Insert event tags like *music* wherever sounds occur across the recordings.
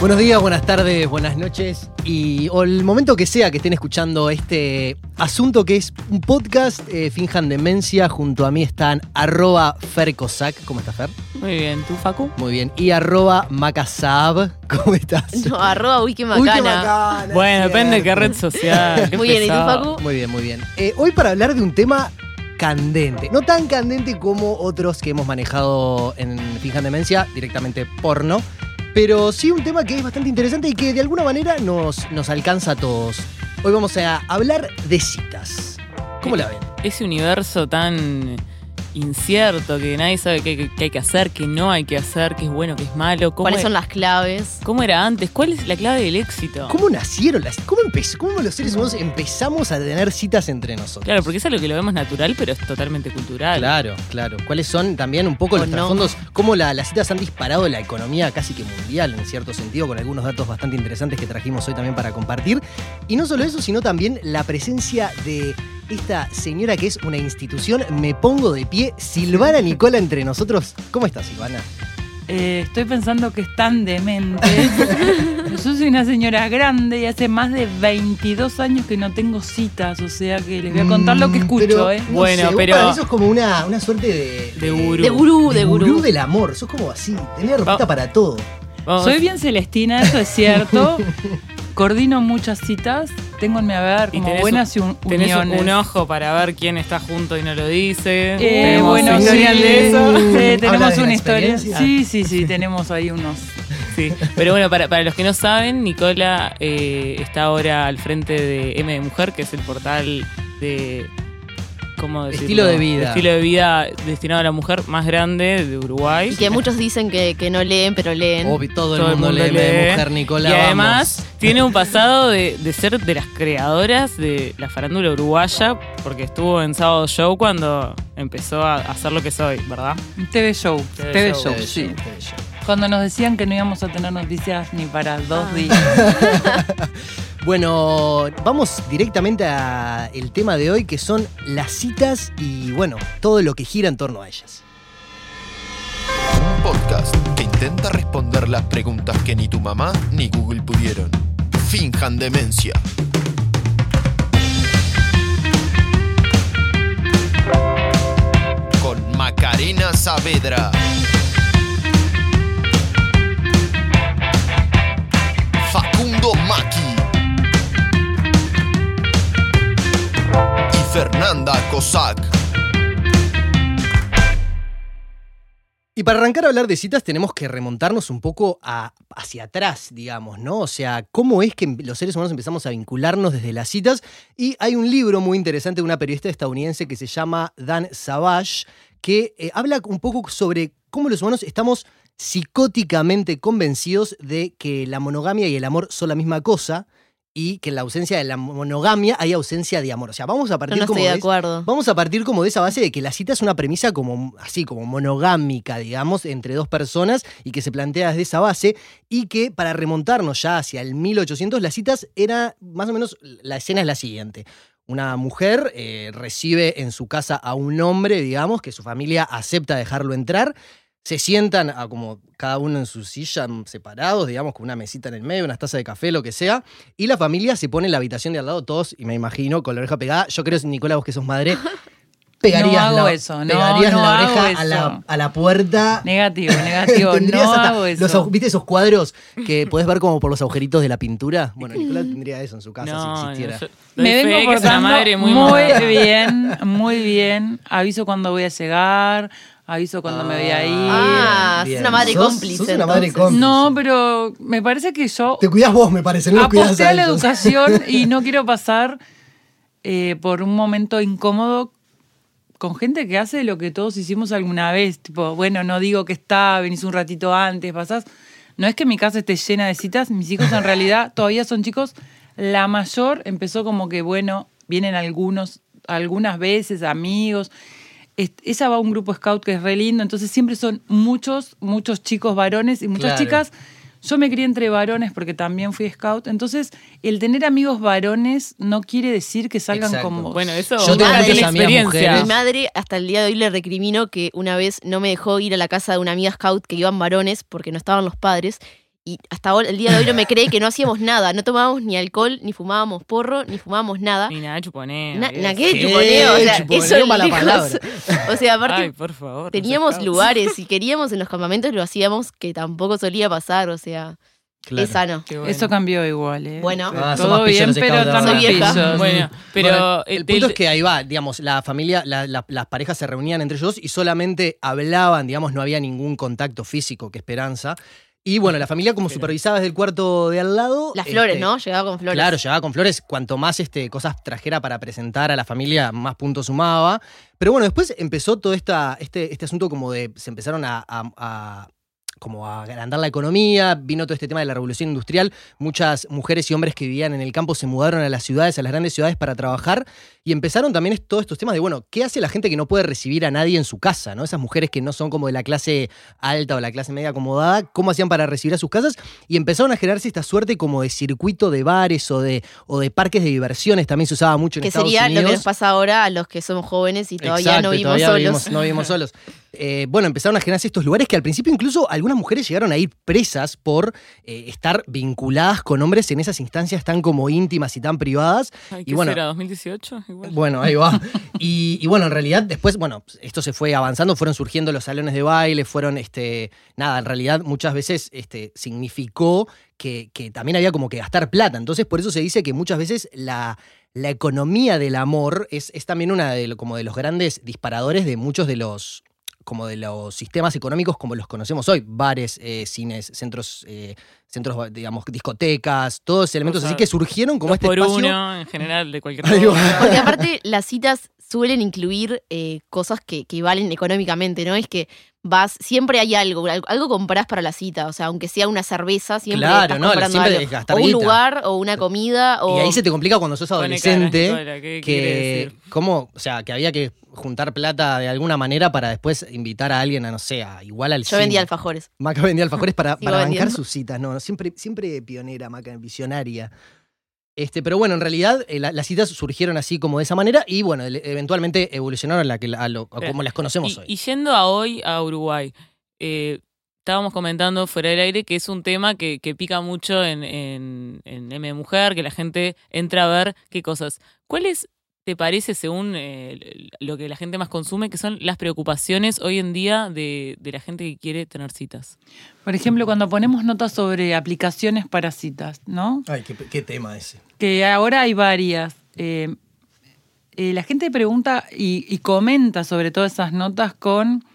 Buenos días, buenas tardes, buenas noches y o el momento que sea que estén escuchando este asunto que es un podcast eh, Finjan Demencia. Junto a mí están arroba Fercosac. ¿Cómo estás, Fer? Muy bien, ¿tú, Facu? Muy bien. Y arroba Macasab. ¿Cómo estás? No, arroba Wikimacana. macana, Bueno, depende de qué red social. qué Muy bien, ¿y tú. Facu? Muy bien, muy bien. Eh, hoy para hablar de un tema candente. No tan candente como otros que hemos manejado en Finjan Demencia, directamente porno. Pero sí un tema que es bastante interesante y que de alguna manera nos, nos alcanza a todos. Hoy vamos a hablar de citas. ¿Cómo la ven? Ese universo tan incierto que nadie sabe qué, qué hay que hacer, qué no hay que hacer, qué es bueno, qué es malo. ¿Cómo, ¿Cuáles son las claves? ¿Cómo era antes? ¿Cuál es la clave del éxito? ¿Cómo nacieron las ¿Cómo empezó? ¿Cómo los seres humanos empezamos a tener citas entre nosotros? Claro, porque es algo que lo vemos natural, pero es totalmente cultural. Claro, claro. ¿Cuáles son también un poco O los no. trasfondos? Cómo la- las citas han disparado la economía casi que mundial, en cierto sentido, con algunos datos bastante interesantes que trajimos hoy también para compartir. Y no solo eso, sino también la presencia de esta señora que es una institución. Me pongo de pie, Silvana Nicola entre nosotros. ¿Cómo estás, Silvana? Eh, estoy pensando que es tan demente. *laughs* Yo soy una señora grande y hace más de 22 años que no tengo citas, o sea que les voy a contar lo que Mm, escucho, pero, ¿eh? no Bueno, sé, pero- para eso es como una, una suerte de. De gurú. De gurú, de gurú. del amor. Sos como así. Tenés respuesta para todo. Vamos- Soy bien celestina, eso es cierto. *laughs* Coordino muchas citas, tengo en mi haber y como tenés buenas un, un- tenés un- uniones. un ojo para ver quién está junto y no lo dice. Eh, Tenemos bueno, un sí, historial de eso. Sí, tenemos una historia. Sí, sí, sí, tenemos ahí unos. Sí, pero bueno, para, para los que no saben, Nicola eh, está ahora al frente de M de Mujer, que es el portal de. ¿Cómo decirlo? Estilo de vida. Estilo de vida destinado a la mujer más grande de Uruguay. Y que muchos dicen que, que no leen, pero leen. Obvio, todo el Todo el mundo, mundo lee de lee. mujer, Nicola. y vamos. además *laughs* tiene un pasado de, de ser de las creadoras de la farándula uruguaya, porque estuvo en Sábado Show cuando empezó a hacer lo que soy, ¿verdad? TV show, TV TV, show, show, TV sí. show, TV show. Cuando nos decían que no íbamos a tener noticias ni para dos Ah. días. *laughs* Bueno, vamos directamente al tema de hoy que son las citas y bueno, todo lo que gira en torno a ellas. Un podcast que intenta responder las preguntas que ni tu mamá ni Google pudieron. Finjan demencia. Con Macarena Saavedra. Facundo Maki. Fernanda Cossack. Y para arrancar a hablar de citas tenemos que remontarnos un poco hacia atrás, digamos, ¿no? O sea, cómo es que los seres humanos empezamos a vincularnos desde las citas. Y hay un libro muy interesante de una periodista estadounidense que se llama Dan Savage, que eh, habla un poco sobre cómo los humanos estamos psicóticamente convencidos de que la monogamia y el amor son la misma cosa y que en la ausencia de la monogamia hay ausencia de amor. O sea, vamos a No, partir no como estoy de de- acuerdo. Vamos a partir como de esa base de que la cita es una premisa como así, como monogámica, digamos, entre dos personas y que se plantea desde esa base y que para remontarnos ya hacia el 1800, las citas era más o menos, la escena es la siguiente. Una mujer eh, recibe en su casa a un hombre, digamos, que su familia acepta dejarlo entrar. Se sientan a como cada uno en su silla mm, separados, digamos, con una mesita en el medio, unas tazas de café, lo que sea. Y la familia se pone en la habitación de al lado, todos, y me imagino, con la oreja pegada. Yo creo, Nicola, vos que sos madre, *laughs* pegarías, No hago la, eso, no, pegarías no la hago oreja a la, a la puerta. Negativo, *laughs* negativo, no hago los eso. agu- ¿Viste esos cuadros que *laughs* podés ver como por los agujeritos de la pintura? Bueno, Nicola tendría eso en su casa No, si no, existiera. yo Me vengo una portando madre muy, muy, bien, muy bien. Aviso cuando voy a llegar, aviso cuando me voy a ir. Ah, Bien. sos una madre Sos- cómplice, sos una madre entonces. cómplice. No, pero me parece que yo Te cuidas vos, me parece, no los aposté a a la ellos. educación *laughs* y no quiero pasar eh, por un momento incómodo con gente que hace lo que todos hicimos alguna vez. Tipo, bueno, no digo que está, venís un ratito antes, pasás. No es que mi casa esté llena de citas, mis hijos en realidad *laughs* todavía son chicos. La mayor empezó como que, bueno, vienen algunos, algunas veces, amigos. Ella va a un grupo scout que es re lindo, entonces siempre son muchos, muchos chicos varones y muchas Claro. chicas. Yo me crié entre varones porque también fui scout, entonces el tener amigos varones no quiere decir que salgan Exacto. con vos. Bueno, eso Yo tengo muchas amigas experiencia. mujeres. Mi madre hasta el día de hoy le recrimino que una vez no me dejó ir a la casa de una amiga scout que iban varones porque no estaban los padres. Y hasta ahora, el día de hoy no me cree que no hacíamos nada. No tomábamos ni alcohol, ni fumábamos porro, ni fumábamos nada. Ni nada de chuponeo. Na, na- eso. ¿qué chuponeo? O sea, chuponeo, eso mala lejos. palabra. O sea, aparte Ay, por favor. teníamos lugares y *laughs* queríamos en los campamentos lo hacíamos que tampoco solía pasar, o sea, Claro. es sano. Bueno. Eso cambió igual, ¿eh? Bueno. Ah, todo pillos bien, pero pillos. Bueno, pero Bueno, el, el- punto el- es que ahí va, digamos, la familia, la- la- las parejas se reunían entre ellos y solamente hablaban, digamos, no había ningún contacto físico que esperanza. Y bueno, la familia como supervisaba desde el cuarto de al lado. Las flores, este, ¿no? Llegaba con flores. Claro, llevaba con flores. Cuanto más este, cosas trajera para presentar a la familia, más puntos sumaba. Pero bueno, después empezó todo esta, este, este asunto como de. Se empezaron a. a- a- como a agrandar la economía, vino todo este tema de la revolución industrial, muchas mujeres y hombres que vivían en el campo se mudaron a las ciudades, a las grandes ciudades para trabajar y empezaron también todos estos temas de, bueno, ¿qué hace la gente que no puede recibir a nadie en su casa? ¿no? Esas mujeres que no son como de la clase alta o la clase media acomodada, ¿cómo hacían para recibir a sus casas? Y empezaron a generarse esta suerte como de circuito de bares o de, o de parques de diversiones, también se usaba mucho en que Estados sería Unidos. lo que nos pasa ahora a los que somos jóvenes y todavía Exacto, no vivimos todavía solos. vivimos- no vivimos solos. *laughs* Eh, bueno, empezaron a generarse estos lugares que al principio incluso algunas mujeres llegaron a ir presas por eh, estar vinculadas con hombres en esas instancias tan como íntimas y tan privadas. Ay, y ¿qué bueno, será? ¿2018? Igual. bueno, ahí va. Y, y bueno, en realidad después, bueno, esto se fue avanzando, fueron surgiendo los salones de baile, fueron, este, nada, en realidad muchas veces este, significó que, que también había como que gastar plata. Entonces, por eso se dice que muchas veces la, la economía del amor es, es también una de, como de los grandes disparadores de muchos de los como de los sistemas económicos como los conocemos hoy, bares, eh, cines, centros, eh, centros, digamos, discotecas, todos elementos O sea, así que surgieron como este por espacio. uno, en general, de cualquier *laughs* cosa. Porque aparte las citas suelen incluir eh, cosas que, que valen económicamente, ¿no? Es que vas, siempre hay algo, algo, comprás para la cita, o sea, aunque sea una cerveza, siempre Claro, estás no, comprando siempre algo. es o un guita. lugar, o una comida, o... Y ahí se te complica cuando sos adolescente. cara, Nicola, ¿qué quiere que cómo, o sea, que había que juntar plata de alguna manera para después invitar a alguien a no sé, a igual al Yo vendía alfajores. Maca vendía alfajores para, *laughs* para bancar sus citas, no, no, siempre, siempre pionera, Maca, visionaria. Este, pero bueno, en realidad eh, la- las citas surgieron así como de esa manera y bueno, eventualmente evolucionaron a, la que, a, lo- a como las conocemos y, hoy. y yendo a hoy a Uruguay, eh, estábamos comentando fuera del aire que es un tema que, que pica mucho en, en, en M Mujer, que la gente entra a ver qué cosas. ¿Cuáles te parece, según eh, lo que la gente más consume, que son las preocupaciones hoy en día de, de la gente que quiere tener citas? Por ejemplo, cuando ponemos notas sobre aplicaciones para citas, ¿no? Ay, qué, qué tema ese. Que ahora hay varias. eh, eh, la gente pregunta y, y comenta sobre todas esas notas con.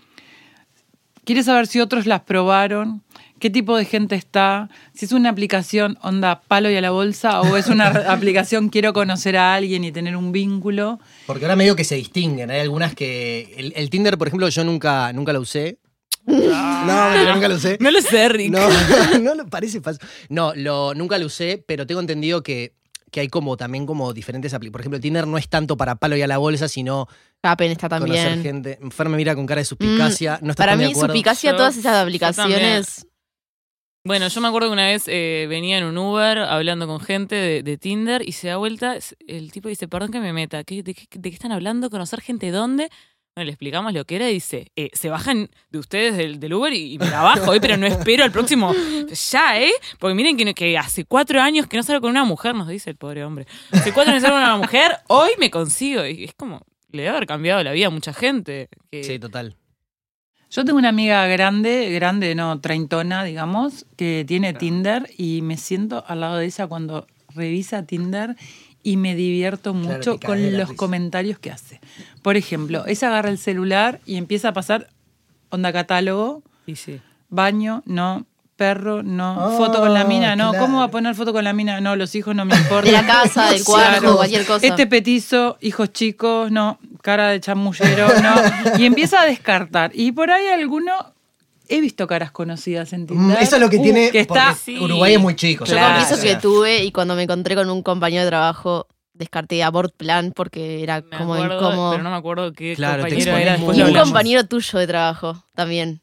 Quiere saber si otros las probaron, qué tipo de gente está, si es una aplicación onda palo y a la bolsa o es una *laughs* aplicación quiero conocer a alguien y tener un vínculo. Porque ahora medio que se distinguen, hay algunas que... El, el Tinder, por ejemplo, yo nunca, nunca lo usé. Ah. No, mentira, nunca lo usé. No lo sé, Rick. No, *laughs* no lo parece fácil. No, lo, nunca lo usé, pero tengo entendido que, que hay como también como diferentes aplicaciones. Por ejemplo, Tinder no es tanto para palo y a la bolsa, sino Capen está conocer también. gente. Fer me mira con cara de suspicacia. no estás Para tan de mí, acuerdo. suspicacia, Yo- todas esas yo aplicaciones. Bueno, yo me acuerdo que una vez eh, venía en un Uber hablando con gente de, de Tinder y se da vuelta, el tipo dice, perdón que me meta, ¿qué- de, qué, de qué están hablando? ¿Conocer gente dónde? Bueno, le explicamos lo que era y dice, eh, se bajan de ustedes del, Uber y, y me la bajo, eh, pero no espero al próximo, *laughs* ya, ¿eh? Porque miren que, hace cuatro años que no salgo con una mujer, nos dice el pobre hombre. Hace cuatro años que salgo con una mujer, hoy me consigo. Y es como, le debe haber cambiado la vida a mucha gente. Sí, total. Yo tengo una amiga grande, grande, no, treintona, digamos, que tiene Tinder y me siento al lado de ella cuando revisa Tinder y me divierto mucho con los risa. comentarios que hace. Por ejemplo, ella agarra el celular y empieza a pasar onda catálogo, y sí. baño, no, perro, no, foto con la mina, no, claro. ¿cómo va a poner foto con la mina? No, los hijos no me importan. De *laughs* la casa, del cuarto, Claro. cualquier cosa. Este petizo, hijos chicos, no, cara de chamullero, no. *laughs* Y empieza a descartar. Y por ahí alguno, he visto caras conocidas en Mm, Tinder. eso es lo que Uh, tiene. que está Sí. Uruguay es muy chico. Yo Claro. confieso que tuve y cuando me encontré con un compañero de trabajo descarté Abort Plan porque era Me como acuerdo, incómodo. pero no me acuerdo qué Claro, compañero era. y un compañero tuyo de trabajo también.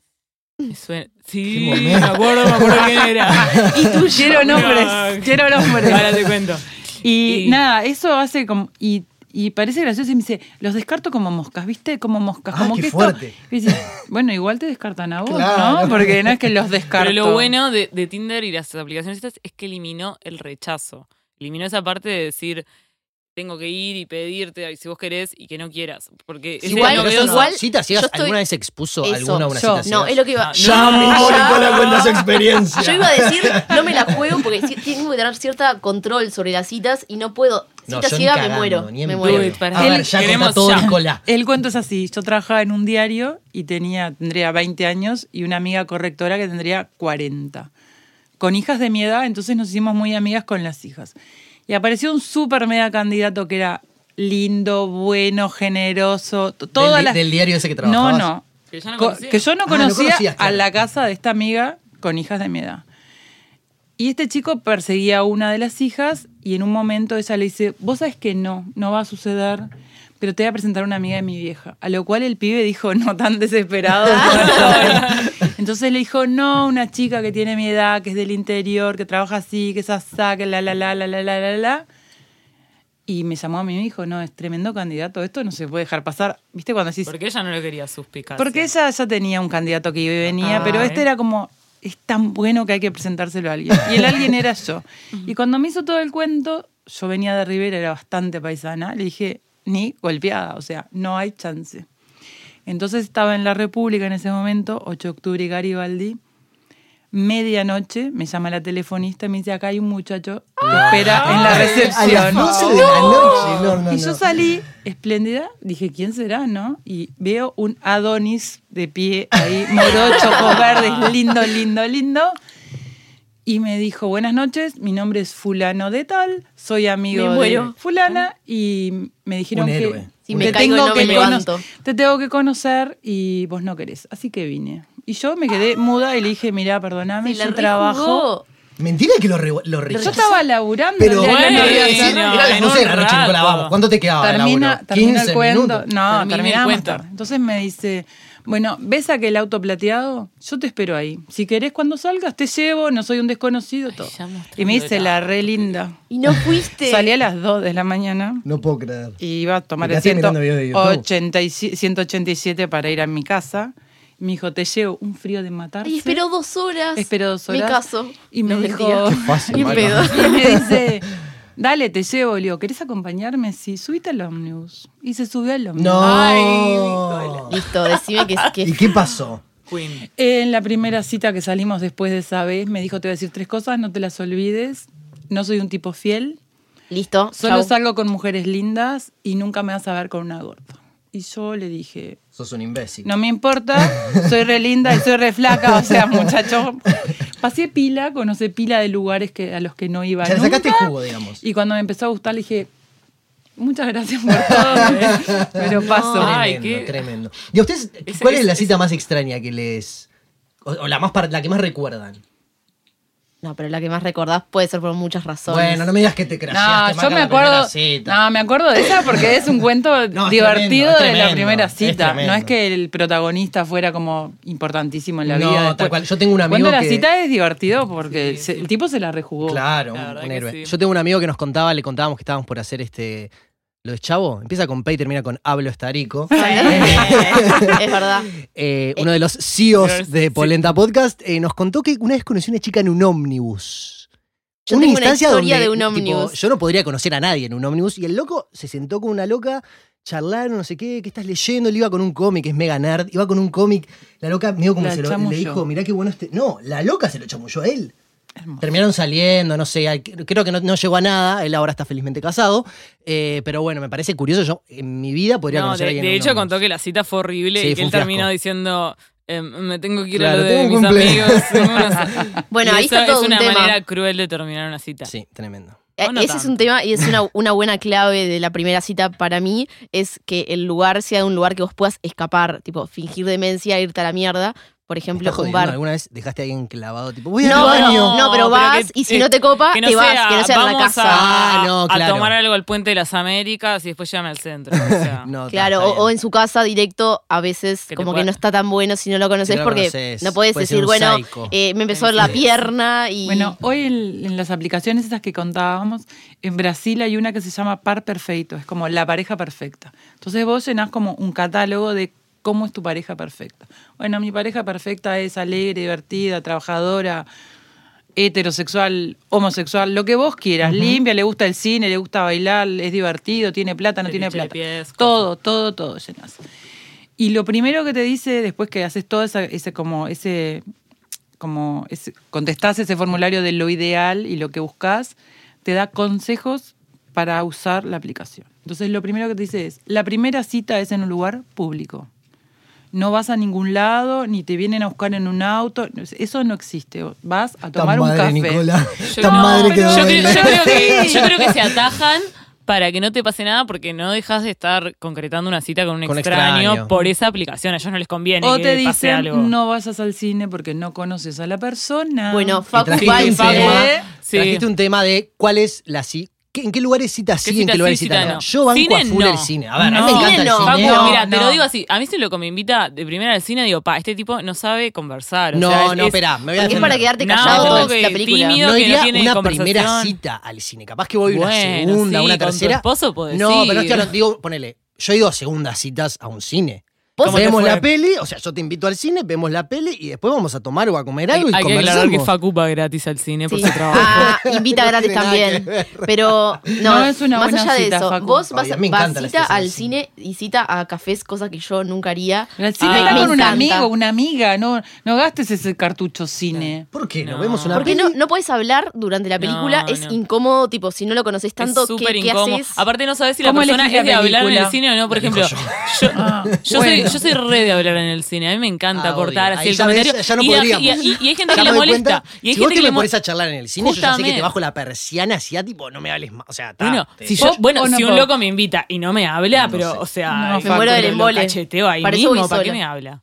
Suena- Sí, me acuerdo, me acuerdo quién era. *laughs* Y tú, quiero nombres, No. quiero nombres. Ahora te cuento. Y, Y- nada, eso hace como. Y Y parece gracioso y me dice, los descarto como moscas, ¿viste? Como moscas. Ah, como qué que esto- fuerte. Y dice, bueno, igual te descartan a vos, Claro. ¿no? Porque no es que los descarto. Pero lo bueno de, de Tinder y las aplicaciones estas es que eliminó el rechazo. Eliminó esa parte de decir, tengo que ir y pedirte si vos querés y que no quieras. Porque Sí, es Igual- no- igual, ¿Citas ciegas yo estoy- alguna vez expuso Eso, alguna una yo. cita No, es lo que iba. Ah, Ya, no. Nicola, *laughs* cuenta su experiencia. Yo iba a decir, no me la juego porque tengo que tener cierta control sobre las citas y no puedo. No, yo me muero. ni en Me muero. Do it, para- A ver, Él- ya queremos contá todo, ya. Nicola. El cuento es así, yo trabajaba en un diario y tenía, tendría 20 años y una amiga correctora que tendría 40. Con hijas de mi edad, entonces nos hicimos muy amigas con las hijas. Y apareció un súper mega candidato que era lindo, bueno, generoso, todas Del- las... del diario ese que No, trabajabas. no. Que no Co- conocía. que yo no Ah, no conocía conocías, a claro. la casa de esta amiga con hijas de mi edad. Y este chico perseguía a una de las hijas y en un momento ella le dice, vos sabes que no, no va a suceder, pero te voy a presentar a una amiga de mi vieja. A lo cual el pibe dijo, no tan desesperado. no *laughs* estoy". Entonces le dijo, no, una chica que tiene mi edad, que es del interior, que trabaja así, que es asá, que la, la, la, la, la, la, la, la. Y me llamó a mí y me dijo, no, es tremendo candidato, esto no se puede dejar pasar. ¿Viste cuando decís, Porque ella no lo quería suspicar. porque ella ya tenía un candidato que iba y venía, Ah, pero este ¿eh? era como, es tan bueno que hay que presentárselo a alguien. Y el alguien era yo. *laughs* Y cuando me hizo todo el cuento, yo venía de Rivera, era bastante paisana, le dije, ni golpeada, o sea, no hay chance. Entonces estaba en la República en ese momento, 8 de octubre y Garibaldi. Medianoche me llama la telefonista y me dice, acá hay un muchacho que espera en la A las recepción. 12 de la noche. No, no, Y yo salí espléndida, dije, ¿quién será, no? Y veo un Adonis de pie ahí, *laughs* morocho, ojos verdes, lindo, lindo, lindo. Y me dijo, buenas noches, mi nombre es fulano de tal, soy amigo Me de fulana y me dijeron Un que. Si me te caigo tengo no que me levanto. te tengo que conocer y vos no querés. Así que vine. Y yo me quedé muda y le dije, mira, perdóname, yo trabajo. Mentira que lo, re- lo Yo rechazó. estaba laburando. Pero bueno, era las en 12 de la noche, Nicola, rato. vamos. ¿Cuánto te quedaba de termina, laburo? termina 15 el cuento. minutos. No, Termina el terminamos. Entonces me dice, bueno, ¿ves aquel auto plateado? Yo te espero ahí. Si querés cuando salgas, te llevo, no soy un desconocido, todo. y me dice, la re linda. Y no fuiste. *laughs* Salí a las 2 de la mañana No puedo creer. y iba a tomar ¿Te el quedaste mirando videos de YouTube? 187 187 para ir a mi casa. Me dijo, te llevo un frío de matarse. Ay, esperó dos horas. Esperó dos horas. Me caso. Y me No, dijo, fácil, y me dice, *laughs* dale, te llevo. Le digo, ¿querés acompañarme? Sí, subite al ómnibus. Y se subió al ómnibus. No. Listo, decime que, que ¿Y qué pasó? Queen. En la primera cita que salimos después de esa vez, me dijo, te voy a decir tres cosas, no te las olvides. No soy un tipo fiel. Listo. Solo chau. salgo con mujeres lindas y nunca me vas a ver con una gorda. Y yo le dije, Sos un imbécil. no me importa, soy re linda y soy re flaca, o sea, *laughs* muchacho. Pasé pila, conocí pila de lugares que, a los que no iba O sea, le nunca. sacaste jugo, digamos. Y cuando me empezó a gustar, le dije, muchas gracias por todo, eh, pero paso. Ay, Tremendo, qué- tremendo. ¿Y a ustedes cuál es la cita más extraña que les... O, o la, más la que más recuerdan? No, pero la que más recordás puede ser por muchas razones. Bueno, no me digas que te No, crasheaste, yo Maca, me la acuerdo. No, me acuerdo de esa porque es un cuento *laughs* No, divertido tremendo, de la primera cita. No es que el protagonista fuera como importantísimo en la No, vida. tal después. cual. Yo tengo un amigo Cuando la que- cita es divertido porque se- el tipo se la rejugó. Claro, La un, héroe. sí. Yo tengo un amigo que nos contaba, le contábamos que estábamos por hacer este... Lo de Chavo, empieza con P y termina con Hablo Estarico. *laughs* *laughs* es verdad. Eh, uno de los CEOs de. Polenta Podcast eh, nos contó que una vez conoció una chica en un ómnibus. Yo tengo una historia de un ómnibus. yo no podría conocer a nadie en un ómnibus y el loco se sentó con una loca, charlaron, no sé qué, ¿qué estás leyendo? Él iba con un cómic, es mega nerd, iba con un cómic, la loca medio como La se lo, le dijo, mirá qué bueno este... No, la loca se lo chamulló a él. Hermoso. Terminaron saliendo, no sé, creo que no, no llegó a nada, él ahora está felizmente casado, eh, pero bueno, me parece curioso, yo en mi vida podría No, conocer a de, alguien de hecho contó que la cita fue horrible Sí, y fue que él terminó diciendo eh, me tengo que ir Claro, a lo de mis cumple. amigos. *laughs* Bueno, Y ahí está todo es un una tema. manera cruel de terminar una cita. Sí, tremendo. Eh, no Ese es un tema y es una, *laughs* una buena clave de la primera cita para mí, es que el lugar sea un lugar que vos puedas escapar, tipo fingir demencia, irte a la mierda, por ejemplo, ¿Estás un bar. ¿Alguna vez dejaste a alguien clavado? Tipo, voy No, al baño. no, no, pero pero vas que- y si eh, no te copa, que no te vas, sea, que no sea en la vamos casa. A, Ah, no, a claro. tomar algo al puente de las Américas y después llévame al centro. O sea, *laughs* No, Claro, o, en su casa directo, a veces Que como que no está tan bueno si no lo conoces Si no lo porque conoces, no puedes puede decir, bueno, eh, me empezó a doler la Sí. pierna y... Bueno, hoy en, en las aplicaciones estas que contábamos, en Brasil hay una que se llama Par Perfecto, es como la pareja perfecta. Entonces vos llenás como un catálogo de cómo es tu pareja perfecta. Bueno, mi pareja perfecta es alegre, divertida, trabajadora, heterosexual, homosexual, lo que vos quieras, limpia, le gusta el cine, le gusta bailar, es divertido, tiene plata, no tiene plata. pies, todo, todo, todo llenas. Y lo primero que te dice después que haces todo esa- ese como ese como ese, contestás ese formulario de lo ideal y lo que buscas, te da consejos para usar la aplicación. Entonces lo primero que te dice es, la primera cita es en un lugar público. No vas a ningún lado, ni te vienen a buscar en un auto, eso no existe. Vas a Tan tomar un madre, café. Nicola. Yo- Tan no, madre que yo, creo, yo creo que, yo creo que se *laughs* atajan para que no te pase nada porque no dejas de estar concretando una cita con un Con extraño, extraño. por esa aplicación. A ellos no les conviene O que te pase dicen, algo. no vayas al cine porque no conoces a la persona. Bueno, Facu trajiste un. Sí. Trajiste un tema de cuál es la ¿qué- ¿En qué lugares cita sí, en qué lugares sí, cita cita no? no. Yo banco Cine, a full no. el cine. A ver, a mí me encanta el cine. Facu, No, mira, te lo digo así. A mí si lo que me invita de primera al cine, digo, pa, este tipo no sabe conversar. o No, sea, es- no, es- espera, me voy a Es para quedarte callado toda que la película. tímido. no iría una primera cita al cine. Capaz que voy una Bueno, segunda, sí, una con tu tercera. esposo podés no, pero no estoy hablando, digo, ponele, yo he ido a segundas citas a un cine. ¿Vos vemos la peli, o sea, yo te invito al cine, vemos la peli y después vamos a tomar o a comer algo Hay, y hay que aclarar que Facu va gratis al cine por Sí. su trabajo. Ah, invita gratis también. Pero no, No, es una más buena allá de cita, eso, Facu. vos vas, cita al cine y cita a cafés, cosa que yo nunca haría. La cita Ah, con un amigo, una amiga, no, no gastes ese cartucho cine. ¿Por qué? ¿No No. vemos una Porque peli? no, no puedes hablar durante la película, No, es no. incómodo, tipo, si no lo conoces tanto, es ¿qué, súper qué incómodo. haces? Aparte no sabes si la ¿Cómo persona es de la hablar en el cine o no. Por Lo ejemplo, yo, Ah, soy, yo soy re de hablar en el cine. A mí me encanta Ah, aportar odio. así el ves, comentario. ya no y, y- podríamos. y- y hay gente que le molesta. Y hay si vos gente te que le me pones a charlar en el cine, yo ya sé que te Justamente. bajo la persiana así, a tipo, no me hables más. O sea, ta, Bueno, te- si yo, ¿Pop bueno, o no si un loco me invita y no me habla, No pero, sé. o sea, No, Me muero del embole. cacheteo ahí Para eso mismo, ¿para qué me habla?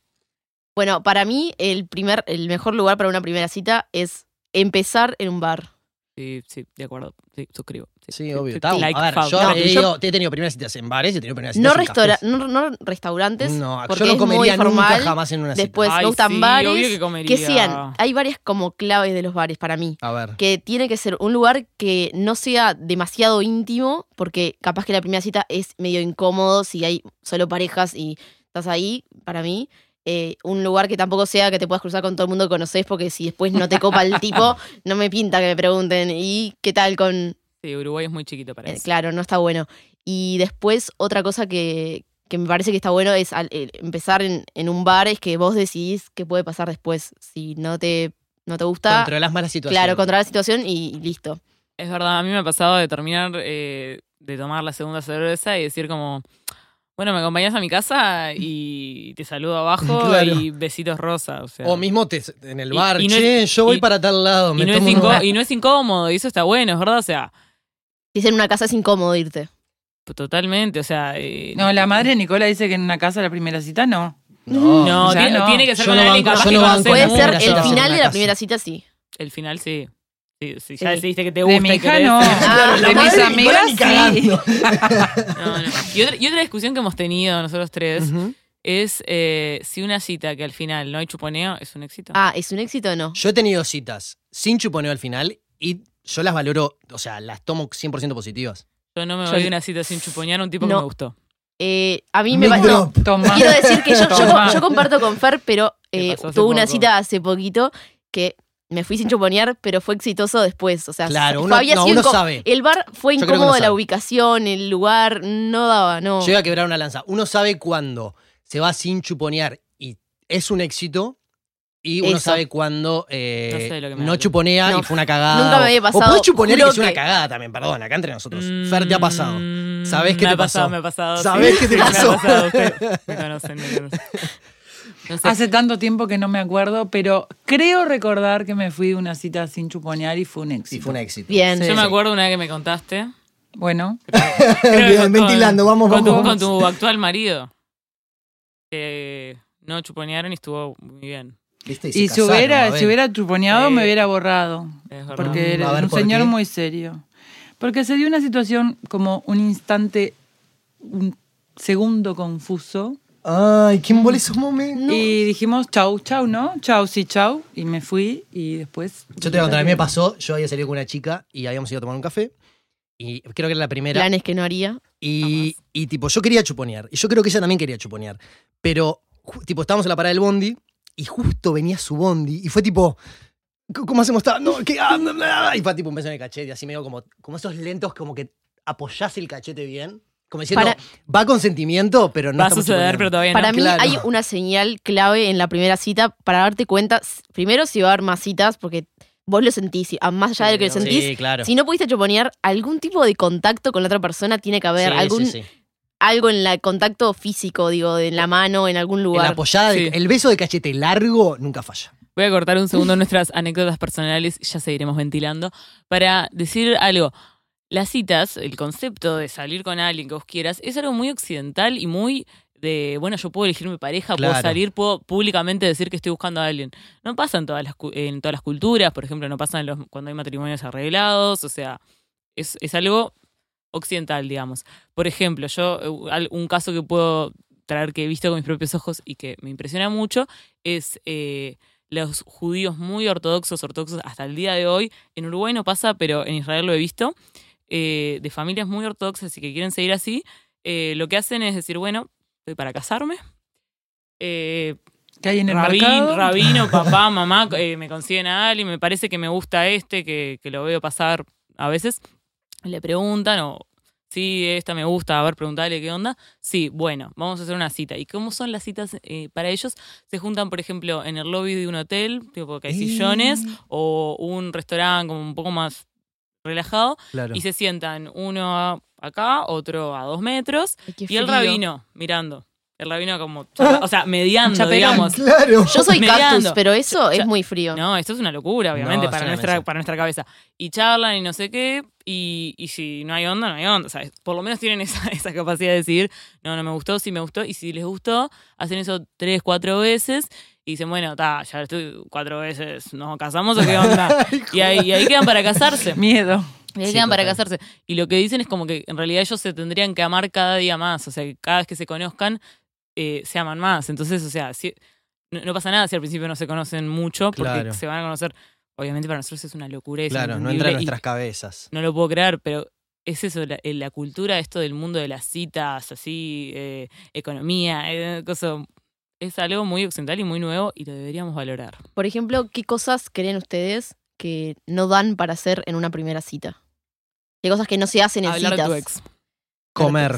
Bueno, para mí, el primer, el mejor lugar para una primera cita es empezar en un bar. Sí, sí, de acuerdo. Sí, suscribo. Sí, obvio. Está- like a ver, yo, No, he, yo- ido- he tenido primeras citas en bares y he tenido primeras No, citas en restaura- cafés. no, no restaurantes, No, porque yo no es muy comería nunca formal. jamás en una cita. Después Ay, me gustan sí, bares obvio que comería. sean. Hay varias como claves de los bares para mí. A ver. Que tiene que ser un lugar que no sea demasiado íntimo, porque capaz que la primera cita es medio incómodo si hay solo parejas y estás ahí, para mí. Eh, un lugar que tampoco sea que te puedas cruzar con todo el mundo que conoces, porque si después no te copa el tipo, *laughs* no me pinta que me pregunten, ¿y qué tal con Sí, Uruguay es muy chiquito para eh, eso. Claro, no está bueno. Y después, otra cosa que, que me parece que está bueno es al- empezar en, en un bar, es que vos decidís qué puede pasar después. Si no te, no te gusta, Controlas malas situaciones. claro, controlar la situación y, y listo. Es verdad, a mí me ha pasado de terminar eh, de tomar la segunda cerveza y decir como, bueno, me acompañas a mi casa *laughs* y te saludo abajo *laughs* Claro. y besitos rosa. O, sea. O mismo te- en el bar, y no che, es- yo voy y- para tal lado. y, me no es tomo incó- una- y no es incómodo, y eso está bueno, es verdad, o sea, Si es en una casa es incómodo irte. totalmente, o sea... eh, No, la madre de Nicola dice que en una casa la primera cita no. No, no, o sea, tiene, no. tiene que ser Yo con no alguien banco- capaz yo que banco Puede ser el cita final de la primera cita, sí. El final sí. Sí, sí, ya decidiste que te De gusta mi y hija no. *laughs* Ah, de mis de amigas sí. *laughs* Y, otra, y otra discusión que hemos tenido nosotros tres es eh, si una cita que al final no hay chuponeo es un éxito. Ah, ¿es un éxito o no? Yo he tenido citas sin chuponeo al final y yo las valoro, o sea, las tomo 100% positivas. Yo no me voy de una cita sin chuponear a un tipo que No. me gustó. Eh, a mí me Mic pa- no. Quiero decir que yo, yo, comparto con Fer, pero *laughs* ¿Qué eh, pasó tuve una poco? cita hace poquito que me fui sin chuponear, pero fue exitoso después. O sea, Claro, uno- había no, sido uno inco- sabe. El bar fue Yo que incómodo, la sabe. ubicación, el lugar, no daba, no. Yo iba a quebrar una lanza. Uno sabe cuándo se va sin chuponear y es un éxito. Y uno Eso. sabe cuándo eh, No sé de lo que me no hablas. chuponea No. y fue una cagada. Nunca me había pasado. O podés chuponear y Juro que es una que- cagada también, perdón, acá entre nosotros. Mm, Fer, te ha pasado. ¿Sabés qué me te ha pasado? pasó? Me ha pasado. ¿Sabés qué te *laughs* Me ha pasó? pasado, Me conocen, me conocen. *laughs* No sé. Hace tanto tiempo que no me acuerdo, pero creo recordar que me fui de una cita sin chuponear y fue un éxito. Sí, fue un éxito. Bien. Yo me acuerdo una vez que me contaste. Bueno, creo *laughs* que Bien, con- ventilando, vamos, con vamos. tu, vamos. con tu actual marido. Que no chuponearon y estuvo muy bien. ¿Viste? se Y si hubiera, si hubiera chuponeado, Sí. me hubiera borrado. Porque Mm, a eres ver, un ¿por señor qué? muy serio. Porque se dio una situación como un instante, un segundo confuso. Ay, ¿quién vuelve esos momentos? Y dijimos, chau, chau, ¿no? Chau, sí, chau. Y me fui y después... Yo te voy a contar, a mí me pasó, yo había salido con una chica y habíamos ido a tomar un café. Y creo que era la primera. Planes que no haría. Y, y, tipo, yo quería chuponear. Y yo creo que ella también quería chuponear. Pero, tipo, estábamos en la parada del bondi y justo venía su bondi y fue tipo. "C- ¿Cómo hacemos? esta- No, ¿qué? Ah, bla, bla". Y fue tipo un beso en el cachete, así medio como, como esos lentos, como que apoyás el cachete bien. Como diciendo, Para- va con sentimiento, pero no Va a estamos suceder, pero todavía Para no. mí claro. hay una señal clave en la primera cita para darte cuenta, s- primero si va a haber más citas, porque vos lo sentís, y, ah, más allá de lo que lo Sí, sentís, claro. si no pudiste chuponear, algún tipo de contacto con la otra persona tiene que haber, Sí, algún, sí, sí. Algo en el contacto físico, digo, de en la mano, en algún En la lugar. apoyada, de- Sí. el beso de cachete largo nunca falla. Voy a cortar un segundo nuestras anécdotas personales ya seguiremos ventilando para decir algo. Las citas, el concepto de salir con alguien que vos quieras, es algo muy occidental y muy de, bueno, yo puedo elegir mi pareja, puedo Claro. salir, puedo públicamente decir que estoy buscando a alguien. No pasa en todas las, cu- en todas las culturas, por ejemplo, no pasa en los, cuando hay matrimonios arreglados, o sea, es, es algo occidental, digamos. Por ejemplo, yo, eh, un caso que puedo traer que he visto con mis propios ojos y que me impresiona mucho es eh, los judíos muy ortodoxos, ortodoxos hasta el día de hoy. En Uruguay no pasa, pero en Israel lo he visto, eh, de familias muy ortodoxas y que quieren seguir así. eh, lo que hacen es decir, bueno, estoy para casarme. Eh, Que hay en el Rabín, mercado. rabino, *laughs* papá, mamá, eh, me consiguen a alguien, me parece que me gusta este, que, que lo veo pasar a veces. Le preguntan, o sí, esta me gusta, a ver, preguntarle qué onda. Sí, bueno, vamos a hacer una cita. ¿Y cómo son las citas eh, para ellos? Se juntan, por ejemplo, en el lobby de un hotel, tipo que hay sillones, o un restaurante como un poco más relajado, Claro. y se sientan uno a- acá, otro a dos metros, Ay, y el rabino mirando. El rabino como, o sea, mediando, Chaperón. digamos. Claro. Yo soy Mediando. cactus, pero eso es muy frío. No, esto es una locura, obviamente, No, para, nuestra, para nuestra cabeza. Y charlan y no sé qué, y, y si no hay onda, no hay onda. ¿sabes? Por lo menos tienen esa, *laughs* esa capacidad de decir, no, no me gustó, sí me gustó, y si les gustó, hacen eso tres, cuatro veces, y dicen, bueno, ta, ya estoy cuatro veces, ¿nos casamos o qué *laughs* onda? y, ahí, y ahí quedan para casarse. Miedo. Y ahí Sí, quedan para total. casarse. Y lo que dicen es como que en realidad ellos se tendrían que amar cada día más. O sea, que cada vez que se conozcan, eh, se aman más. Entonces, o sea, si- no, no pasa nada si al principio no se conocen mucho, porque Claro. se van a conocer. Obviamente para nosotros es una locura. Es Claro, no entra en nuestras cabezas. No lo puedo creer, pero es eso, la, eh, la cultura, esto del mundo de las citas, así, eh, economía, eh, cosa, es algo muy occidental y muy nuevo y lo deberíamos valorar. Por ejemplo, ¿qué cosas creen ustedes que no dan para hacer en una primera cita? ¿Qué cosas que no se hacen en Hablar citas? de tu ex. Comer.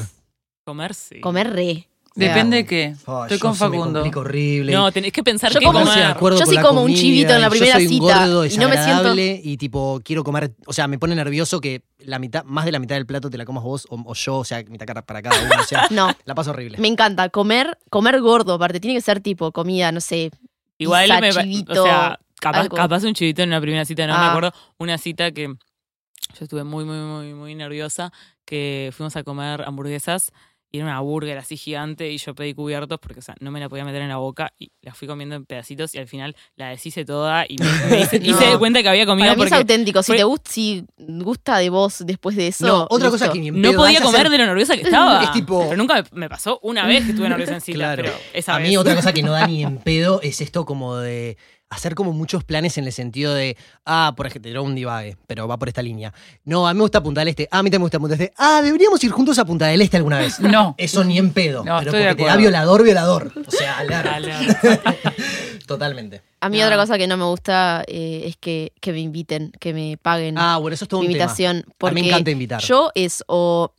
Comer, sí. Comer re. Depende de qué. Ay, Estoy yo con se me Facundo. complica horrible. No, tenés que pensar Yo qué como- de comer. acuerdo Yo con la como un comida, chivito en la y primera yo soy un cita, gordo y no me siento- desagradable y tipo quiero comer, o sea, me pone nervioso que la mitad, más de la mitad del plato te la comas vos o, o yo, o sea, mitad cara para cada uno, o sea, *laughs* No, la paso horrible. me encanta. Comer, comer gordo, aparte. Tiene que ser tipo comida, no sé. Igual pizza, me pa- chivito, o sea, capaz, algo. capaz un chivito en una primera cita, no me Ah. acuerdo, una cita que yo estuve muy, muy, muy, muy nerviosa, que fuimos a comer hamburguesas y era una burger así gigante y yo pedí cubiertos porque, o sea, no me la podía meter en la boca y la fui comiendo en pedacitos y al final la deshice toda y me, me hice, *laughs* No. hice de cuenta que había comido Para mí es auténtico. Si fue- te gusta, si gusta de vos después de eso. no, otra cosa que ni en no podía comer hacer- de lo nerviosa que estaba. Es tipo- Pero nunca me, me pasó una vez que estuve nerviosa en cita, *laughs* Claro. pero esa A vez. mí otra cosa que no da ni *laughs* en pedo es esto como de hacer como muchos planes en el sentido de, ah, por ejemplo, un divague, pero va por esta línea. No, a mí me gusta Punta del Este. Ah, a mí también me gusta Punta del Este. Ah, deberíamos ir juntos a Punta del Este alguna vez. *laughs* No. Eso ni en pedo. No, pero estoy de porque te da violador, violador. O sea, *laughs* alar. Dale. *laughs* Totalmente. A mí No. otra cosa que no me gusta eh, es que, que me inviten, que me paguen Ah, bueno, eso es todo mi un tema. invitación. A mí Porque me encanta invitar. yo es o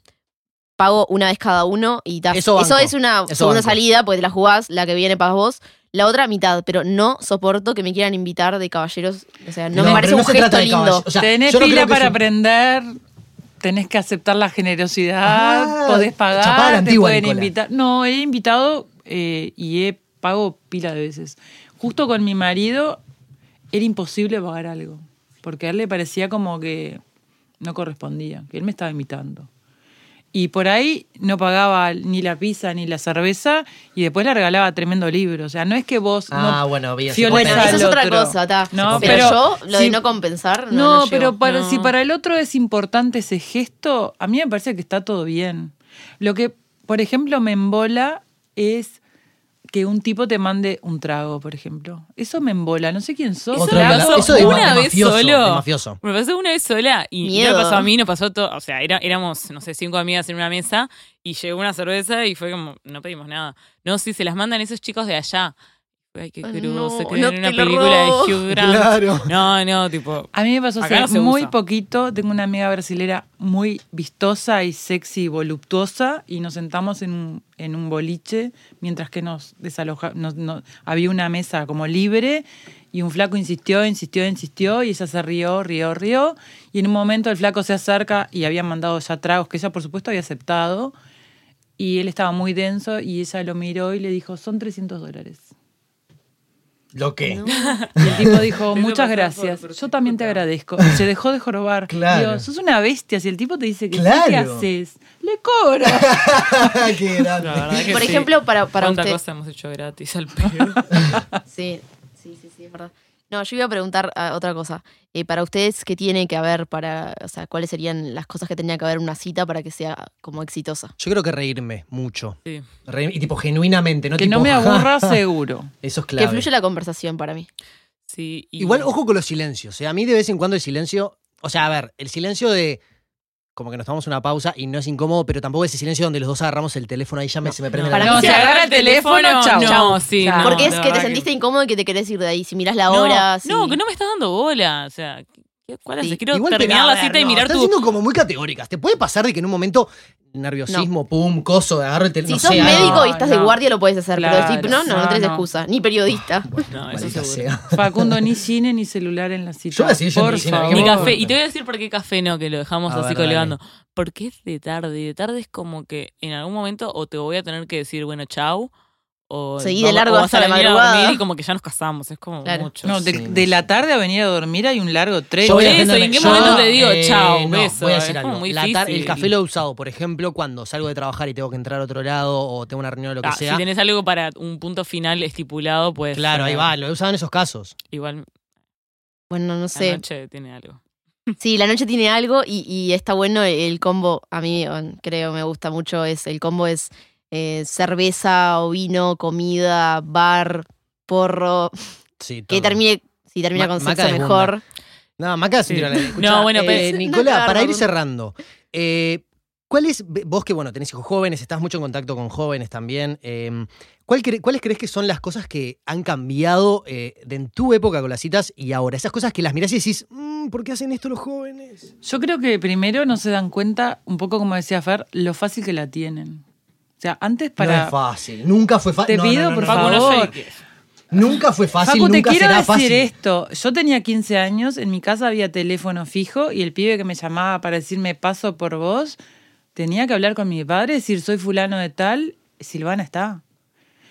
pago una vez cada uno y ta. Eso Eso, es una Eso segunda banco. salida, pues te la jugás, la que viene pagas vos. La otra mitad, pero no soporto que me quieran invitar de caballeros. O sea, no, me parece un gesto lindo. o sea, tenés no pila para aprender, tenés que aceptar la generosidad, Ah, podés pagar, te antigua, pueden Nicola. invitar. No, he invitado eh, y he pago pila de veces. Justo con mi marido era imposible pagar algo, porque a él le parecía como que no correspondía, que él me estaba invitando. Y por ahí no pagaba ni la pizza ni la cerveza y después le regalaba tremendo libro. O sea, no es que vos... Ah, no, bueno, bien. Bueno, eso es otra cosa, está. No, pero, pero yo, lo si- de no compensar, no, No, no pero para, No. si para el otro es importante ese gesto, a mí me parece que está todo bien. Lo que, por ejemplo, me embola es que un tipo te mande un trago, por ejemplo. Eso me embola. No sé quién sos. Eso me de- pasó eso de- una de vez mafioso, solo. de mafioso. Me pasó una vez sola y no Miedo. me pasó a mí, nos pasó todo. O sea, era, éramos, no sé, cinco amigas en una mesa y llegó una cerveza y fue como, no pedimos nada. No, sí, se las mandan esos chicos de allá. Ay, qué crudo, no, se en una película de Hugh Grant. Claro. No, no, tipo. A mí me pasó hace no muy usa. poquito. Tengo una amiga brasilera muy vistosa y sexy y voluptuosa y nos sentamos en un, en un boliche mientras que nos desaloja, nos- no- había una mesa como libre y un flaco insistió, insistió, insistió y ella se rió, rió, rió y en un momento el flaco se acerca y habían mandado ya tragos que ella por supuesto había aceptado y él estaba muy denso y ella lo miró y le dijo, son 300 dólares. ¿Lo qué? No. *laughs* Y el tipo dijo, muchas gracias, yo también te agradezco. Y *laughs* se dejó de jorobar. Claro. Digo, sos una bestia. Si el tipo te dice que sí, Claro. ¿qué haces? Le cobro. *laughs* qué grande. Que Por sí. ejemplo, para, para ¿Cuánta usted. cosa hemos hecho gratis al pedo? Sí, sí, sí, sí, es verdad. No, yo iba a preguntar ah, otra cosa. Eh, para ustedes, ¿qué tiene que haber para, o sea, cuáles serían las cosas que tenía que haber en una cita para que sea como exitosa? Yo creo que reírme mucho. Sí. Reírme- y tipo, genuinamente, ¿no? que tipo, no me *laughs* aburra, seguro. Eso es clave. Que fluya la conversación para mí. Sí, y- Igual, ojo con los silencios. ¿eh? A mí de vez en cuando el silencio. O sea, a ver, el silencio de. Como que nos tomamos una pausa y no es incómodo, pero tampoco ese silencio donde los dos agarramos el teléfono ahí ya me, se me prende No, la Para No, mí se agarra el teléfono, chau. No, sí, no, Porque es que te sentiste incómodo y que te querés ir de ahí. Si mirás la No, hora. si- No, que no me estás dando bola. O sea, ¿qué- ¿cuál es? Sí. Quiero Igual, terminar pero, la ver, cita y no, mirar estás tu. siendo como muy categóricas. Te puede pasar de que en un momento nerviosismo, pum, coso, agarro el teléfono. Si sos no sé, médico y estás de guardia lo puedes hacer, pero Claro, decir, no, no, no, no, tenés no. excusa. Ni periodista. *laughs* No, eso seguro. sea. *laughs* Facundo, ni cine ni celular en la cita. Yo voy a decir, yo Por ni cine, favor. Ni ¿qué café. Y te voy a decir por qué café no, que lo dejamos A así ver, colgando. Porque es de tarde. Y de tarde es como que en algún momento o te voy a tener que decir, bueno, chau. O, Seguí de largo o vas hasta a la venir a madrugada. dormir y como que ya nos casamos. Es como Claro. mucho. No, de, Sí, de no la tarde a venir a dormir hay un largo trecho. Yo voy a eso, ¿y en qué yo, momento te digo, eh, no, beso? Voy a decir Es como algo. muy La tar- el café lo he usado, por ejemplo, cuando salgo de trabajar y tengo que entrar a otro lado o tengo una reunión o lo que Ah, sea. si tenés algo para un punto final estipulado, pues. Claro, ahí va, lo he usado en esos casos. Igual Bueno, no la sé. noche tiene algo. *laughs* Sí, la noche tiene algo y, y está bueno el combo. A mí bueno, creo me gusta mucho. Es el combo es eh, cerveza o vino, comida, bar, porro. Sí, Que todo. termine, si termina Ma- con Maca sexo mejor. No, Maca es Sí. aire. Escuchá, No, bueno, eh, pero- Nicola, Nada, para ir cerrando, eh, ¿cuál es, vos que bueno, tenés hijos jóvenes, estás mucho en contacto con jóvenes también, eh, ¿cuál cre- ¿cuáles crees que son las cosas que han cambiado eh, de en tu época con las citas y ahora? Esas cosas que las mirás y decís, "Mm, ¿por qué hacen esto los jóvenes? Yo creo que primero no se dan cuenta, un poco como decía Fer, lo fácil que la tienen. O sea, antes No para... es fácil, nunca fue fácil. Te No, no, pido, no, por no, no favor. Nunca fue fácil, Facu, te nunca quiero será decir fácil. esto. Yo tenía 15 años, en mi casa había teléfono fijo y el pibe que me llamaba para decirme paso por vos, tenía que hablar con mi padre, decir soy fulano de tal, Silvana está.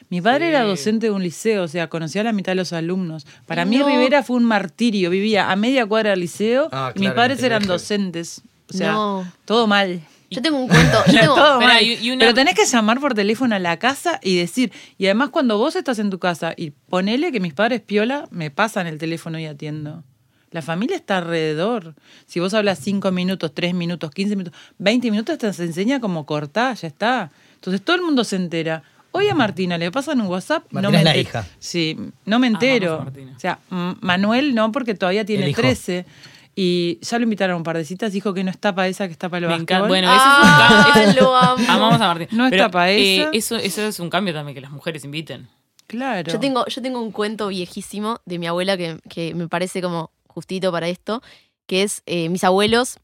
Mi padre era docente de un liceo, o sea, conocía a la mitad de los alumnos. Para mí No. Rivera fue un martirio, vivía a media cuadra del liceo Ah, y mis padres eran docentes. O sea, No. todo mal. Yo tengo un cuento. Yo *laughs* tengo- Todo mal. y- y una- Pero tenés que llamar por teléfono a la casa y decir. Y además, cuando vos estás en tu casa y ponele que mis padres piola, me pasan el teléfono y atiendo. La familia está alrededor. Si vos hablas 5 minutos, 3 minutos, 15 minutos, 20 minutos, te se enseña cómo cortar, ya está. Entonces todo el mundo se entera. Hoy a Martina le pasan un WhatsApp, no Martina me es la entero. hija. Sí, no me entero. o sea, Manuel no, porque todavía tiene El hijo. 13. Y ya lo invitaron a un par de citas, dijo que no está para esa, que está para el Me encanta. Bueno, Ah, eso es un cambio. lo amo. Amamos a Martín. No está Pero, eh, eso, eso es un cambio también, que las mujeres inviten. Claro. Yo tengo, yo tengo un cuento viejísimo de mi abuela que, que me parece como justito para esto, que es eh, mis abuelos,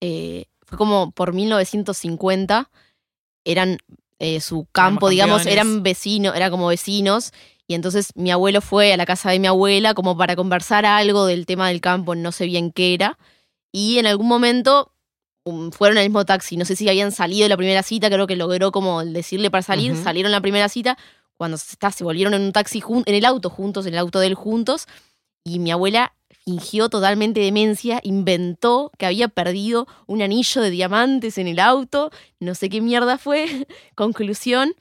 eh, fue como por 1950, eran eh, su campo, digamos, campeones. eran vecinos, eran como vecinos, y entonces mi abuelo fue a la casa de mi abuela como para conversar algo del tema del campo, no sé bien qué era, y en algún momento um, fueron al mismo taxi, no sé si habían salido de la primera cita, creo que logró como decirle para salir, Ujú. salieron la primera cita, cuando se, está, se volvieron en un taxi, en el auto juntos, en el auto de él juntos, y mi abuela fingió totalmente demencia, inventó que había perdido un anillo de diamantes en el auto, no sé qué mierda fue. *laughs* Conclusión,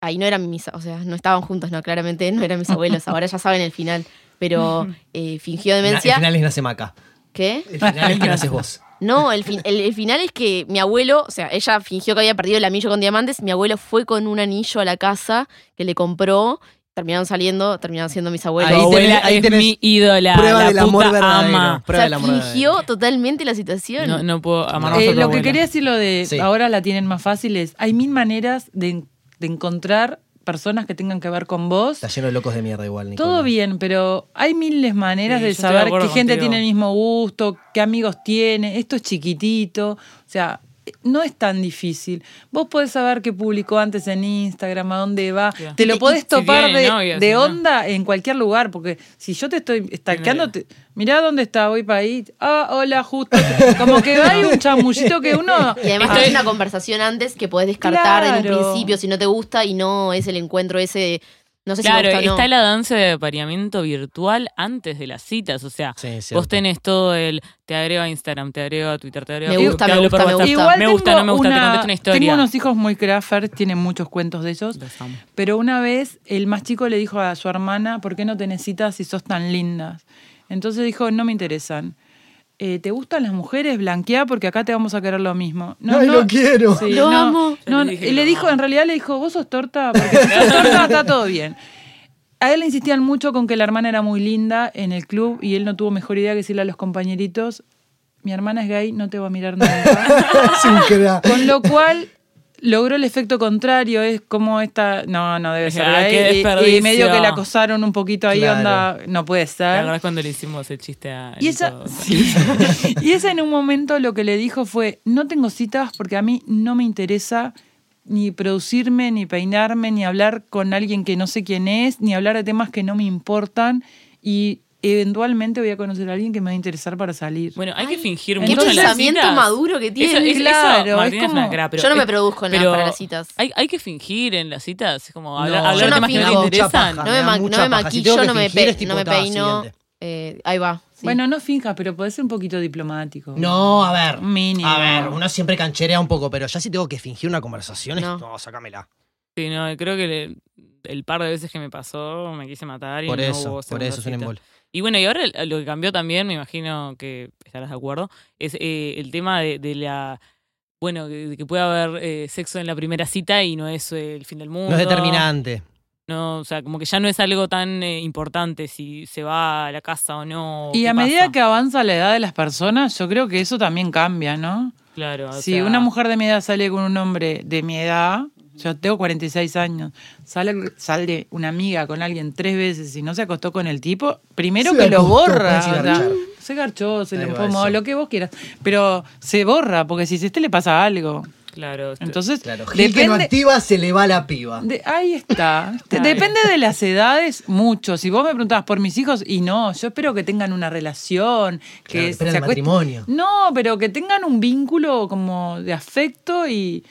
ahí no eran mis, o sea, no estaban juntos, no, claramente no eran mis abuelos, ahora ya saben el final, pero *laughs* eh, fingió El demencia. final es nace Maca. ¿Qué? El final es que naces vos. No, el, fin- el, el final es que mi abuelo, o sea, ella fingió que había perdido el anillo con diamantes, mi abuelo fue con un anillo a la casa que le compró, terminaron saliendo, terminaron siendo mis abuelos. Ahí abuela tenés- ahí es tenés mi ídola. Prueba la del amor puta verdadero. ama. o Prueba sea, del amor verdadero. fingió totalmente la situación. No, no puedo amar más a Eh, tu lo que quería decir lo de Sí. ahora la tienen más fácil es, hay mil maneras de, de encontrar personas que tengan que ver con vos. Está lleno de locos de mierda igual, Nicola. Todo bien, pero hay miles maneras Sí, de saber qué gente contigo. tiene el mismo gusto, qué amigos tiene, esto es chiquitito, o sea, no es tan difícil. Vos podés saber qué publicó antes en Instagram, a dónde va, te lo podés topar de, novia, de si no. onda en cualquier lugar, porque si yo te estoy stalkeando, te- mirá dónde está, voy para ahí, ah, hola, justo, como que hay *laughs* un chamullito que uno... Y además es una conversación antes que podés descartar en un principio si no te gusta y no es el encuentro ese, de, no sé si Claro, me gusta no. está la danza de apareamiento virtual antes de las citas. O sea, Sí, vos tenés todo el te agrego a Instagram, te agrego a Twitter, te agrego Me a Facebook, gusta, te me gusta, me gusta. Igual me gusta, no me gusta, te una- contesto una historia. Tengo unos hijos muy crafters, tienen muchos cuentos de ellos. Pero una vez el más chico le dijo a su hermana, ¿por qué no tenés citas si sos tan lindas? Entonces dijo, no me interesan. Eh, ¿Te gustan las mujeres? Blanquea porque acá te vamos a querer lo mismo. No, Ay, no, lo quiero. Sí, Lo no, amo. No, le dije y le lo dijo, amo. en realidad le dijo, vos sos torta, porque si sos torta *laughs* está todo bien. A él le insistían mucho con que la hermana era muy linda en el club y él no tuvo mejor idea que decirle a los compañeritos, mi hermana es gay, no te va a mirar *laughs* crack. Con lo cual logró el efecto contrario, es como esta, no, no debe ser gay. Y- medio que la acosaron un poquito ahí, Claro. onda, no puede ¿Te ser. acordás cuando le hicimos el chiste a Y esa, Nico? sí. *laughs* y esa en un momento lo que le dijo fue, no tengo citas porque a mí no me interesa ni producirme, ni peinarme, ni hablar con alguien que no sé quién es, ni hablar de temas que no me importan y eventualmente voy a conocer a alguien que me va a interesar para salir. Bueno, hay que fingir qué mucho en las pensamiento citas. maduro que tiene. Eso- es- Claro, eso, Martina, es es como- cra, pero Yo no me es- produzco en pero para las citas. Hay, hay que fingir en las citas, es como No, hablar, yo hablar de no temas que no te interesan. paja. No me, ma- no me. Si maquillo, que no me, pe- es tipo, no me peino. Eh, ahí va. sí. Bueno, no finjas, pero podés ser un poquito diplomático. No, a ver. Mínimo. A ver, uno siempre cancherea un poco, pero ya si tengo que fingir una conversación, es- No. no, sácamela. Sí, no, creo que le- el par de veces que me pasó me quise matar y Por no eso, hubo por eso es un cita. Y bueno, y ahora lo que cambió también, me imagino que estarás de acuerdo, es eh, el tema de, de la. Bueno, de que puede haber eh, sexo en la primera cita y no es eh, el fin del mundo. No es determinante. No, o sea, como que ya no es algo tan eh, importante si se va a la casa o no. Y a medida que avanza la edad de las personas, yo creo que eso también cambia, ¿no? Claro, o Si sea, una mujer de mi edad sale con un hombre de mi edad, yo tengo 46 años, sale, sale una amiga con alguien tres veces y no se acostó con el tipo, primero Se que lo borra. o sea, se garchó, se Ahí le eso. lo que vos quieras. Pero se borra, porque si a este le pasa algo. Claro, Entonces, Claro, Gil que no depende, activa, se le va la piba. de- ahí está. *laughs* Depende de las edades, mucho. Si vos me preguntabas por mis hijos, y no, yo espero que tengan una relación, Claro, que se el acuesten- matrimonio. No, pero que tengan un vínculo como de afecto y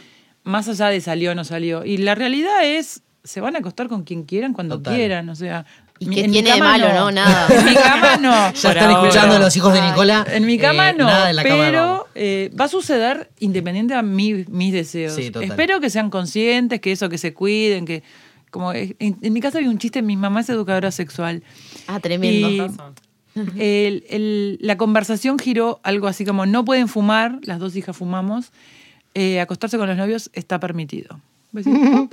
más allá de salió o no salió. Y la realidad es, se van a acostar con quien quieran cuando Total. quieran, o sea. ¿Y mi- qué en mi tiene de cama malo, no? *laughs* Nada. En mi cama no. *laughs* Ya están ahora. escuchando a los hijos de Ay, Nicola. En mi cama eh, no, nada en la pero eh, va a suceder independiente a mi- mis deseos. Sí, total. Espero que sean conscientes, que eso, que se cuiden, que como en, en mi casa había un chiste, mi mamá es educadora sexual. Ah, tremendo. Y el- el- la conversación giró algo así como no pueden fumar, las dos hijas fumamos, eh, acostarse con los novios está permitido. Decís. *laughs*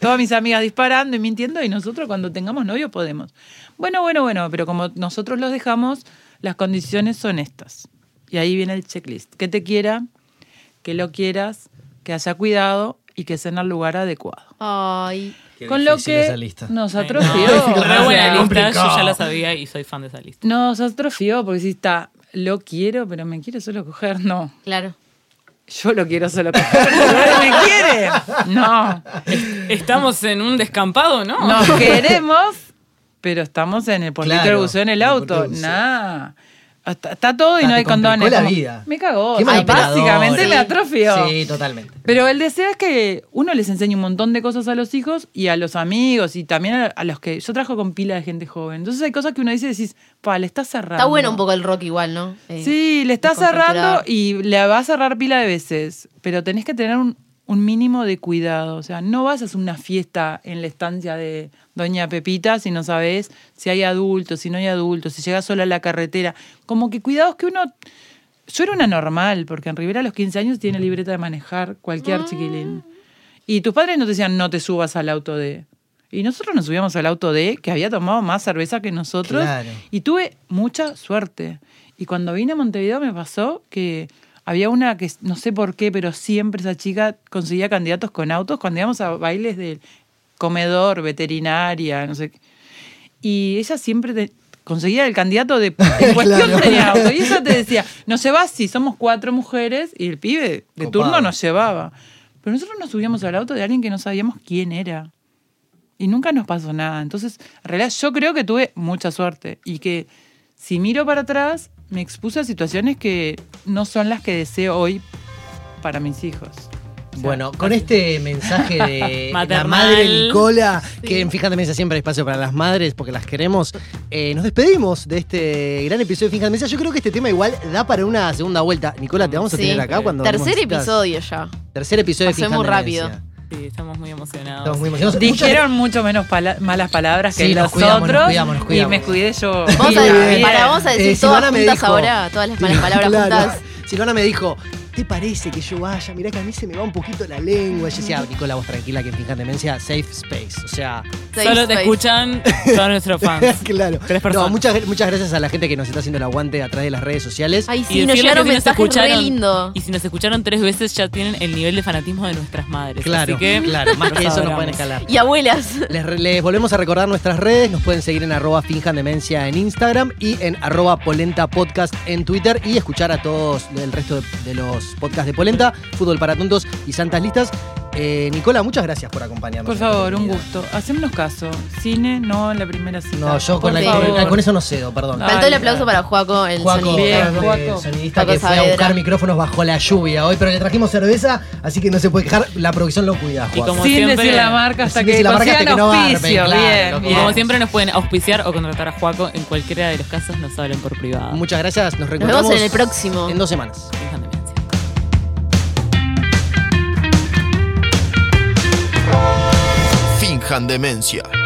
Todas mis amigas disparando y mintiendo y nosotros cuando tengamos novio podemos. Bueno, bueno, bueno, pero como nosotros los dejamos, las condiciones son estas. Y ahí viene el checklist. Que te quiera, que lo quieras, que haya cuidado y que sea en el lugar adecuado. Ay. Qué Con lo que esa lista. nos atrofió. no, buena lista, yo ya la sabía y soy fan de esa lista. Nos atrofió porque si está, lo quiero, pero me quiere solo coger. No, Claro. Yo lo quiero solo coger, pero él me quiere. No, Estamos en un descampado, ¿no? nos queremos, pero estamos en el puertito Claro, buceo en el en el auto. Nah. Está, está todo y Ah, no hay condones. la como- vida. Me cagó. Qué o sea, manipulador. básicamente Sí. me atrofió. Sí, totalmente. Pero el deseo es que uno les enseñe un montón de cosas a los hijos y a los amigos y también a, a los que. Yo trabajo con pila de gente joven. Entonces hay cosas que uno dice y decís, pa, le está cerrando. Está bueno un poco el rock igual, ¿no? Eh, Sí, le está cerrando y le va a cerrar pila de veces. Pero tenés que tener un, un mínimo de cuidado. O sea, no vas a hacer una fiesta en la estancia de Doña Pepita si no sabes si hay adultos, si no hay adultos, si llegas sola a la carretera. Como que cuidados que uno. Yo era una normal, porque en Rivera a los 15 años tiene libreta de manejar cualquier chiquilín. Y tus padres no te decían, no te subas al auto de. Y nosotros nos subíamos al auto de, que había tomado más cerveza que nosotros. Claro. Y tuve mucha suerte. Y cuando vine a Montevideo me pasó que había una que no sé por qué, pero siempre esa chica conseguía candidatos con autos cuando íbamos a bailes del comedor, veterinaria, no sé qué. Y ella siempre te- conseguía el candidato de *laughs* en cuestión Claro. tenía auto. Y ella te decía, no se va si somos cuatro mujeres y el pibe de Copado. turno nos llevaba. Pero nosotros nos subíamos al auto de alguien que no sabíamos quién era. Y nunca nos pasó nada. Entonces, en realidad yo creo que tuve mucha suerte. Y que si miro para atrás, me expuse a situaciones que no son las que deseo hoy para mis hijos. O sea, Bueno, con este mensaje de *laughs* la madre Nicola, que en Fíjate Mesa siempre hay espacio para las madres porque las queremos, eh, nos despedimos de este gran episodio de Fíjate Mesa. Yo creo que este tema igual da para una segunda vuelta. Nicola, te vamos a Sí. tener acá cuando... Tercer episodio ya. Tercer episodio Pasó de Fíjate muy rápido. Mesa. Sí, estamos muy emocionados. Estamos muy emocionados. Dijeron mucho menos pala- malas palabras que Sí, nos los cuidamos, nos otros cuidamos, nos y cuidamos. me cuidé yo. Vamos a, para, vamos a decir Eh, todas juntas dijo- ahora, todas las malas *laughs* palabras Claro. juntas. Silvana me dijo, ¿te parece que yo vaya? Mirá que a mí se me va un poquito la lengua. Y yo decía, Nicola, vos tranquila que en Demencia, safe space. O sea, Safe Solo te space. escuchan todos nuestros fans. *laughs* claro. Tres personas. No, muchas, muchas gracias a la gente que nos está haciendo el aguante a través de las redes sociales. Ay, Y sí, nos decirles llegaron que si nos mensajes re escucharon- lindo. Y si nos escucharon tres veces, ya tienen el nivel de fanatismo de nuestras madres. Claro, Así que, claro, más los que eso no adoramos. pueden escalar. Y abuelas. Les, re- les volvemos a recordar nuestras redes. Nos pueden seguir en arroba finjan demencia en Instagram y en arroba polenta podcast en Twitter y escuchar a todos el resto de, de los podcasts de Polenta, Fútbol para Tontos y Santas Listas. Eh, Nicola, muchas gracias por acompañarnos. Por en esta favor, un gusto. Hacémonos caso. Cine, no en la primera cita. No, yo con, la- favor. con eso no cedo, perdón. Ay, Faltó el aplauso claro. para Juaco, el Juaco, sonidista. Bien, Juaco. sonidista Juaco que fue a buscar micrófonos bajo la lluvia hoy, pero le trajimos cerveza, así que no se puede quejar. La producción lo cuida, Y Juaco. como Sin siempre- decir la marca hasta que decir la marca hasta consigan que no auspicio. claro, bien, loco. Y bien. como siempre nos pueden auspiciar o contratar a Juaco en cualquiera de los casos, nos hablan por privado. Muchas gracias, nos Nos reencontramos vemos en el próximo. en dos semanas. Finjan demencia.